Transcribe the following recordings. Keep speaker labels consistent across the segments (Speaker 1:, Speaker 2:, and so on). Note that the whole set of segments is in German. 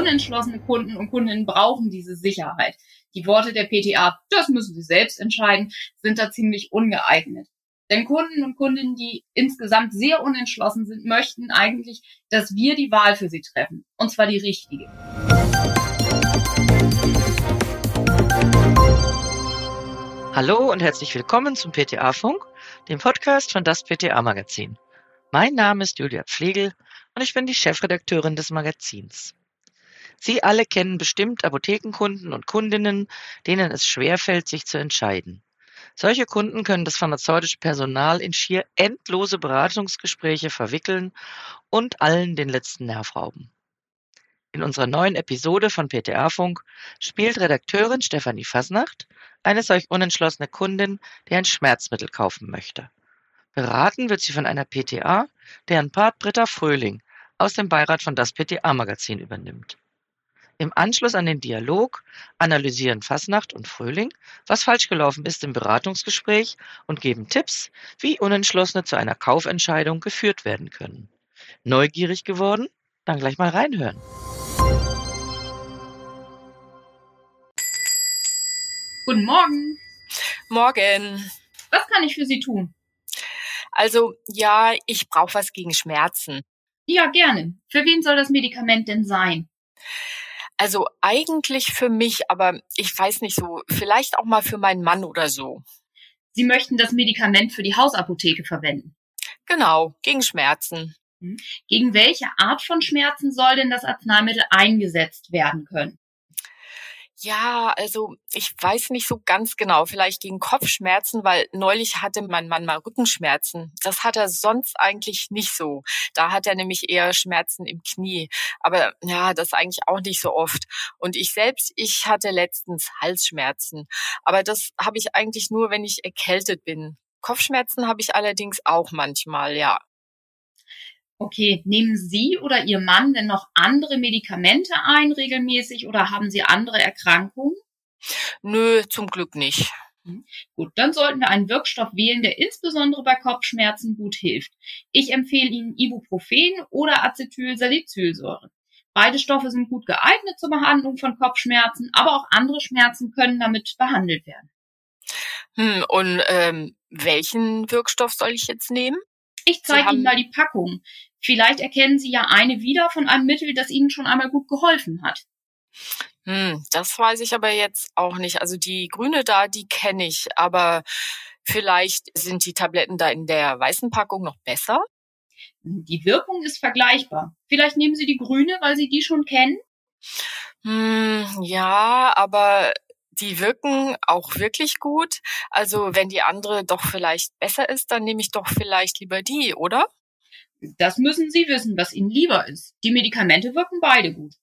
Speaker 1: Unentschlossene Kunden und Kundinnen brauchen diese Sicherheit. Die Worte der PTA, das müssen sie selbst entscheiden, sind da ziemlich ungeeignet. Denn Kunden und Kundinnen, die insgesamt sehr unentschlossen sind, möchten eigentlich, dass wir die Wahl für sie treffen. Und zwar die richtige.
Speaker 2: Hallo und herzlich willkommen zum PTA-Funk, dem Podcast von das PTA-Magazin. Mein Name ist Julia Pflegel und ich bin die Chefredakteurin des Magazins. Sie alle kennen bestimmt Apothekenkunden und Kundinnen, denen es schwerfällt, sich zu entscheiden. Solche Kunden können das pharmazeutische Personal in schier endlose Beratungsgespräche verwickeln und allen den letzten Nerv rauben. In unserer neuen Episode von PTA Funk spielt Redakteurin Stefanie Fasnacht eine solch unentschlossene Kundin, die ein Schmerzmittel kaufen möchte. Beraten wird sie von einer PTA, deren Part Britta Fröhling aus dem Beirat von das PTA Magazin übernimmt. Im Anschluss an den Dialog analysieren Fasnacht und Fröhling, was falsch gelaufen ist im Beratungsgespräch und geben Tipps, wie Unentschlossene zu einer Kaufentscheidung geführt werden können. Neugierig geworden? Dann gleich mal reinhören.
Speaker 1: Guten Morgen.
Speaker 3: Morgen.
Speaker 1: Was kann ich für Sie tun?
Speaker 3: Also ja, ich brauche was gegen Schmerzen.
Speaker 1: Ja, gerne. Für wen soll das Medikament denn sein?
Speaker 3: Also eigentlich für mich, aber ich weiß nicht so, vielleicht auch mal für meinen Mann oder so.
Speaker 1: Sie möchten das Medikament für die Hausapotheke verwenden.
Speaker 3: Genau, gegen Schmerzen.
Speaker 1: Hm. Gegen welche Art von Schmerzen soll denn das Arzneimittel eingesetzt werden können?
Speaker 3: Ja, also ich weiß nicht so ganz genau. Vielleicht gegen Kopfschmerzen, weil neulich hatte mein Mann mal Rückenschmerzen. Das hat er sonst eigentlich nicht so. Da hat er nämlich eher Schmerzen im Knie. Aber ja, das eigentlich auch nicht so oft. Und ich selbst, ich hatte letztens Halsschmerzen. Aber das habe ich eigentlich nur, wenn ich erkältet bin. Kopfschmerzen habe ich allerdings auch manchmal, ja.
Speaker 1: Okay, nehmen Sie oder Ihr Mann denn noch andere Medikamente ein regelmäßig oder haben Sie andere Erkrankungen?
Speaker 3: Nö, zum Glück nicht.
Speaker 1: Hm. Gut, dann sollten wir einen Wirkstoff wählen, der insbesondere bei Kopfschmerzen gut hilft. Ich empfehle Ihnen Ibuprofen oder Acetylsalicylsäure. Beide Stoffe sind gut geeignet zur Behandlung von Kopfschmerzen, aber auch andere Schmerzen können damit behandelt werden.
Speaker 3: Hm, und ähm, welchen Wirkstoff soll ich jetzt nehmen?
Speaker 1: Ich zeige Ihnen mal die Packung. Vielleicht erkennen Sie ja eine wieder von einem Mittel, das Ihnen schon einmal gut geholfen hat.
Speaker 3: Hm, das weiß ich aber jetzt auch nicht. Also die grüne da, die kenne ich, aber vielleicht sind die Tabletten da in der weißen Packung noch besser.
Speaker 1: Die Wirkung ist vergleichbar. Vielleicht nehmen Sie die grüne, weil Sie die schon kennen?
Speaker 3: Hm, ja, aber die wirken auch wirklich gut. Also wenn die andere doch vielleicht besser ist, dann nehme ich doch vielleicht lieber die, oder?
Speaker 1: Das müssen Sie wissen, was Ihnen lieber ist. Die Medikamente wirken beide gut.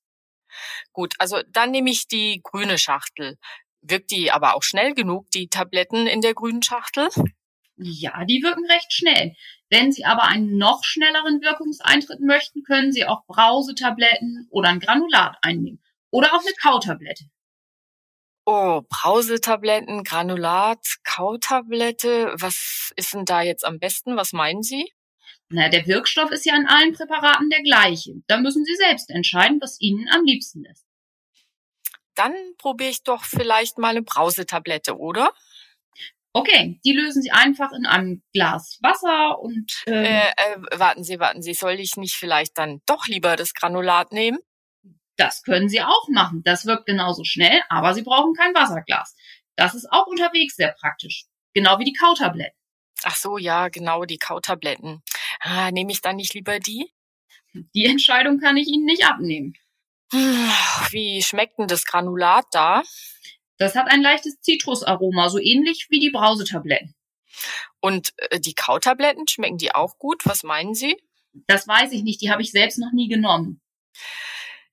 Speaker 3: Gut, also dann nehme ich die grüne Schachtel. Wirkt die aber auch schnell genug, die Tabletten in der grünen Schachtel?
Speaker 1: Ja, die wirken recht schnell. Wenn Sie aber einen noch schnelleren Wirkungseintritt möchten, können Sie auch Brausetabletten oder ein Granulat einnehmen. Oder auch eine Kautablette.
Speaker 3: Oh, Brausetabletten, Granulat, Kautablette. Was ist denn da jetzt am besten? Was meinen Sie?
Speaker 1: Na, der Wirkstoff ist ja in allen Präparaten der gleiche. Da müssen Sie selbst entscheiden, was Ihnen am liebsten ist.
Speaker 3: Dann probiere ich doch vielleicht mal eine Brausetablette, oder?
Speaker 1: Okay, die lösen Sie einfach in einem Glas Wasser und.
Speaker 3: Ähm äh, äh, warten Sie, warten Sie, soll ich nicht vielleicht dann doch lieber das Granulat nehmen?
Speaker 1: Das können Sie auch machen. Das wirkt genauso schnell, aber Sie brauchen kein Wasserglas. Das ist auch unterwegs sehr praktisch. Genau wie die Kautabletten.
Speaker 3: Ach so, ja, genau, die Kautabletten. Ah, nehme ich dann nicht lieber die?
Speaker 1: Die Entscheidung kann ich Ihnen nicht abnehmen.
Speaker 3: Wie schmeckt denn das Granulat da?
Speaker 1: Das hat ein leichtes Zitrusaroma, so ähnlich wie die Brausetabletten.
Speaker 3: Und äh, die Kautabletten, schmecken die auch gut? Was meinen Sie?
Speaker 1: Das weiß ich nicht, die habe ich selbst noch nie genommen.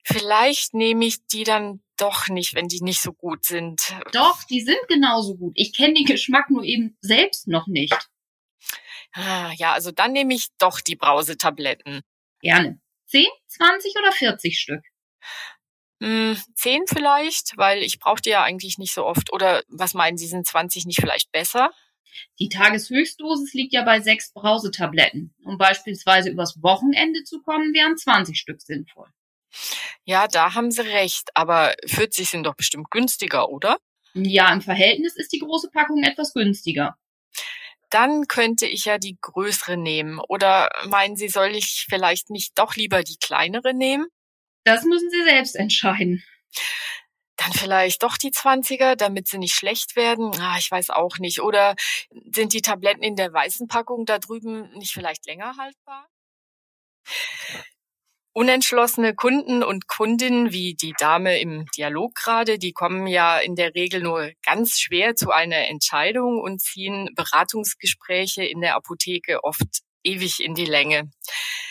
Speaker 3: Vielleicht nehme ich die dann doch nicht, wenn die nicht so gut sind.
Speaker 1: Doch, die sind genauso gut. Ich kenne den Geschmack nur eben selbst noch nicht.
Speaker 3: Ah, ja, also dann nehme ich doch die Brausetabletten.
Speaker 1: Gerne. Zehn, zwanzig oder vierzig Stück?
Speaker 3: Hm, zehn vielleicht, weil ich brauche die ja eigentlich nicht so oft. Oder was meinen Sie, sind 20 nicht vielleicht besser?
Speaker 1: Die Tageshöchstdosis liegt ja bei sechs Brausetabletten. Um beispielsweise übers Wochenende zu kommen, wären 20 Stück sinnvoll.
Speaker 3: Ja, da haben Sie recht. Aber 40 sind doch bestimmt günstiger, oder?
Speaker 1: Ja, im Verhältnis ist die große Packung etwas günstiger.
Speaker 3: Dann könnte ich ja die größere nehmen. Oder meinen Sie, soll ich vielleicht nicht doch lieber die kleinere nehmen?
Speaker 1: Das müssen Sie selbst entscheiden.
Speaker 3: Dann vielleicht doch die 20er, damit sie nicht schlecht werden. Ah, ich weiß auch nicht. Oder sind die Tabletten in der weißen Packung da drüben nicht vielleicht länger haltbar? Unentschlossene Kunden und Kundinnen, wie die Dame im Dialog gerade, die kommen ja in der Regel nur ganz schwer zu einer Entscheidung und ziehen Beratungsgespräche in der Apotheke oft ewig in die Länge.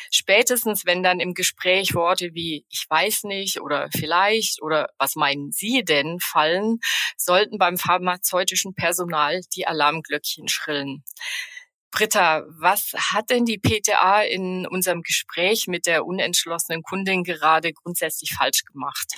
Speaker 3: Spätestens, wenn dann im Gespräch Worte wie ich weiß nicht oder vielleicht oder was meinen Sie denn fallen, sollten beim pharmazeutischen Personal die Alarmglöckchen schrillen. Britta, was hat denn die PTA in unserem Gespräch mit der unentschlossenen Kundin gerade grundsätzlich falsch gemacht?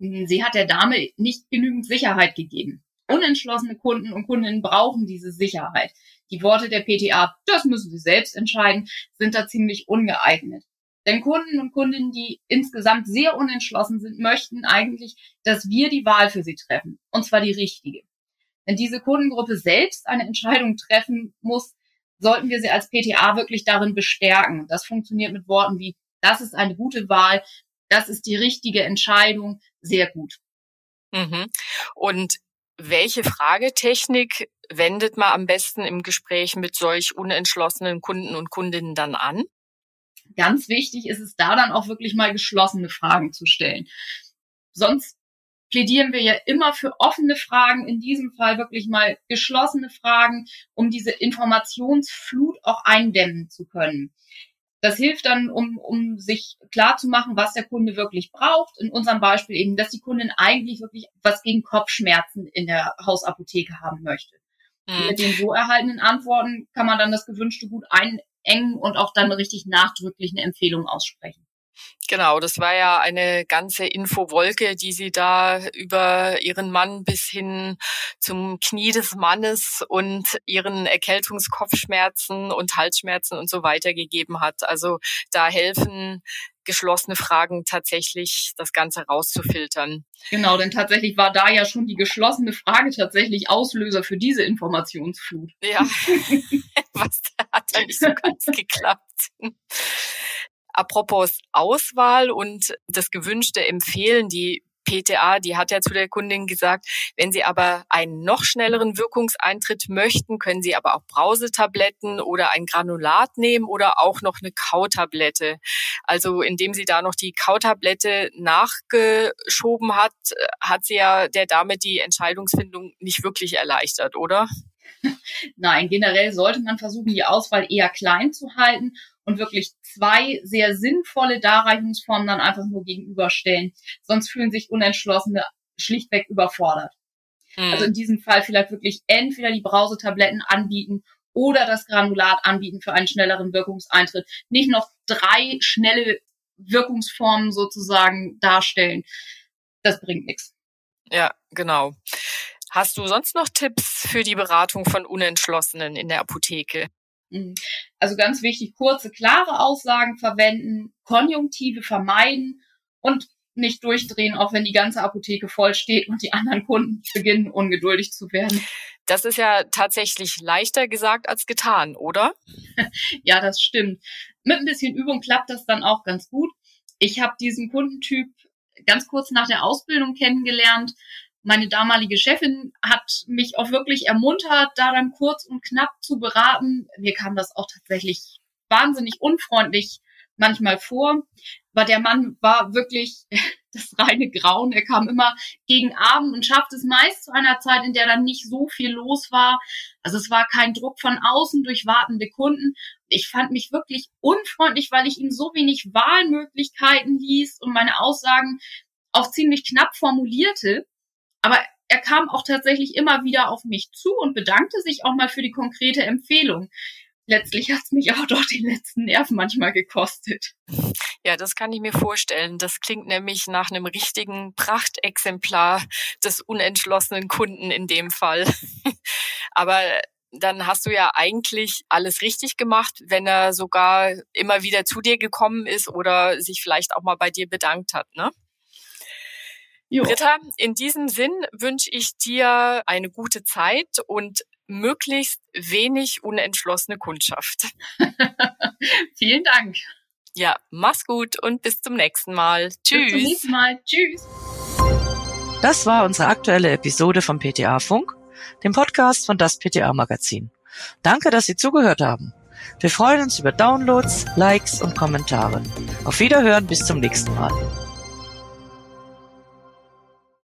Speaker 1: Sie hat der Dame nicht genügend Sicherheit gegeben. Unentschlossene Kunden und Kundinnen brauchen diese Sicherheit. Die Worte der PTA, das müssen sie selbst entscheiden, sind da ziemlich ungeeignet. Denn Kunden und Kundinnen, die insgesamt sehr unentschlossen sind, möchten eigentlich, dass wir die Wahl für sie treffen. Und zwar die richtige. Wenn diese Kundengruppe selbst eine Entscheidung treffen muss, sollten wir sie als PTA wirklich darin bestärken. Das funktioniert mit Worten wie, das ist eine gute Wahl, das ist die richtige Entscheidung, sehr gut.
Speaker 3: Mhm. Und welche Fragetechnik wendet man am besten im Gespräch mit solch unentschlossenen Kunden und Kundinnen dann an?
Speaker 1: Ganz wichtig ist es da dann auch wirklich mal geschlossene Fragen zu stellen. Sonst plädieren wir ja immer für offene Fragen, in diesem Fall wirklich mal geschlossene Fragen, um diese Informationsflut auch eindämmen zu können. Das hilft dann, um, um sich klar zu machen, was der Kunde wirklich braucht. In unserem Beispiel eben, dass die Kundin eigentlich wirklich was gegen Kopfschmerzen in der Hausapotheke haben möchte. Mhm. Mit den so erhaltenen Antworten kann man dann das Gewünschte gut einengen und auch dann richtig nachdrücklich eine Empfehlung aussprechen.
Speaker 3: Genau, das war ja eine ganze Infowolke, die sie da über ihren Mann bis hin zum Knie des Mannes und ihren Erkältungskopfschmerzen und Halsschmerzen und so weiter gegeben hat. Also da helfen geschlossene Fragen tatsächlich das Ganze rauszufiltern.
Speaker 1: Genau, denn tatsächlich war da ja schon die geschlossene Frage tatsächlich Auslöser für diese Informationsflut.
Speaker 3: Ja, was hat da nicht so ganz geklappt. Apropos Auswahl und das gewünschte Empfehlen, die PTA, die hat ja zu der Kundin gesagt, wenn Sie aber einen noch schnelleren Wirkungseintritt möchten, können Sie aber auch Brausetabletten oder ein Granulat nehmen oder auch noch eine Kautablette. Also indem sie da noch die Kautablette nachgeschoben hat, hat sie ja der Dame die Entscheidungsfindung nicht wirklich erleichtert, oder?
Speaker 1: Nein, generell sollte man versuchen, die Auswahl eher klein zu halten und wirklich zwei sehr sinnvolle Darreichungsformen dann einfach nur gegenüberstellen. Sonst fühlen sich Unentschlossene schlichtweg überfordert. Mhm. Also in diesem Fall vielleicht wirklich entweder die Brausetabletten anbieten oder das Granulat anbieten für einen schnelleren Wirkungseintritt. Nicht noch drei schnelle Wirkungsformen sozusagen darstellen. Das bringt nichts.
Speaker 3: Ja, genau. Hast du sonst noch Tipps für die Beratung von Unentschlossenen in der Apotheke?
Speaker 1: Mhm. Also ganz wichtig, kurze, klare Aussagen verwenden, Konjunktive vermeiden und nicht durchdrehen, auch wenn die ganze Apotheke voll steht und die anderen Kunden beginnen ungeduldig zu werden.
Speaker 3: Das ist ja tatsächlich leichter gesagt als getan, oder?
Speaker 1: ja, das stimmt. Mit ein bisschen Übung klappt das dann auch ganz gut. Ich habe diesen Kundentyp ganz kurz nach der Ausbildung kennengelernt meine damalige Chefin hat mich auch wirklich ermuntert, da dann kurz und knapp zu beraten. Mir kam das auch tatsächlich wahnsinnig unfreundlich manchmal vor, weil der Mann war wirklich das reine Grauen. Er kam immer gegen Abend und schaffte es meist zu einer Zeit, in der dann nicht so viel los war. Also es war kein Druck von außen durch wartende Kunden. Ich fand mich wirklich unfreundlich, weil ich ihm so wenig Wahlmöglichkeiten ließ und meine Aussagen auch ziemlich knapp formulierte. Aber er kam auch tatsächlich immer wieder auf mich zu und bedankte sich auch mal für die konkrete Empfehlung. Letztlich hat es mich auch doch den letzten Nerv manchmal gekostet.
Speaker 3: Ja, das kann ich mir vorstellen. Das klingt nämlich nach einem richtigen Prachtexemplar des unentschlossenen Kunden in dem Fall. Aber dann hast du ja eigentlich alles richtig gemacht, wenn er sogar immer wieder zu dir gekommen ist oder sich vielleicht auch mal bei dir bedankt hat, ne? Jo. Britta, in diesem Sinn wünsche ich dir eine gute Zeit und möglichst wenig unentschlossene Kundschaft.
Speaker 1: Vielen Dank.
Speaker 3: Ja, mach's gut und bis zum nächsten Mal. Tschüss. Bis zum nächsten
Speaker 1: Mal. Tschüss.
Speaker 2: Das war unsere aktuelle Episode vom PTA Funk, dem Podcast von das PTA Magazin. Danke, dass Sie zugehört haben. Wir freuen uns über Downloads, Likes und Kommentare. Auf Wiederhören bis zum nächsten Mal.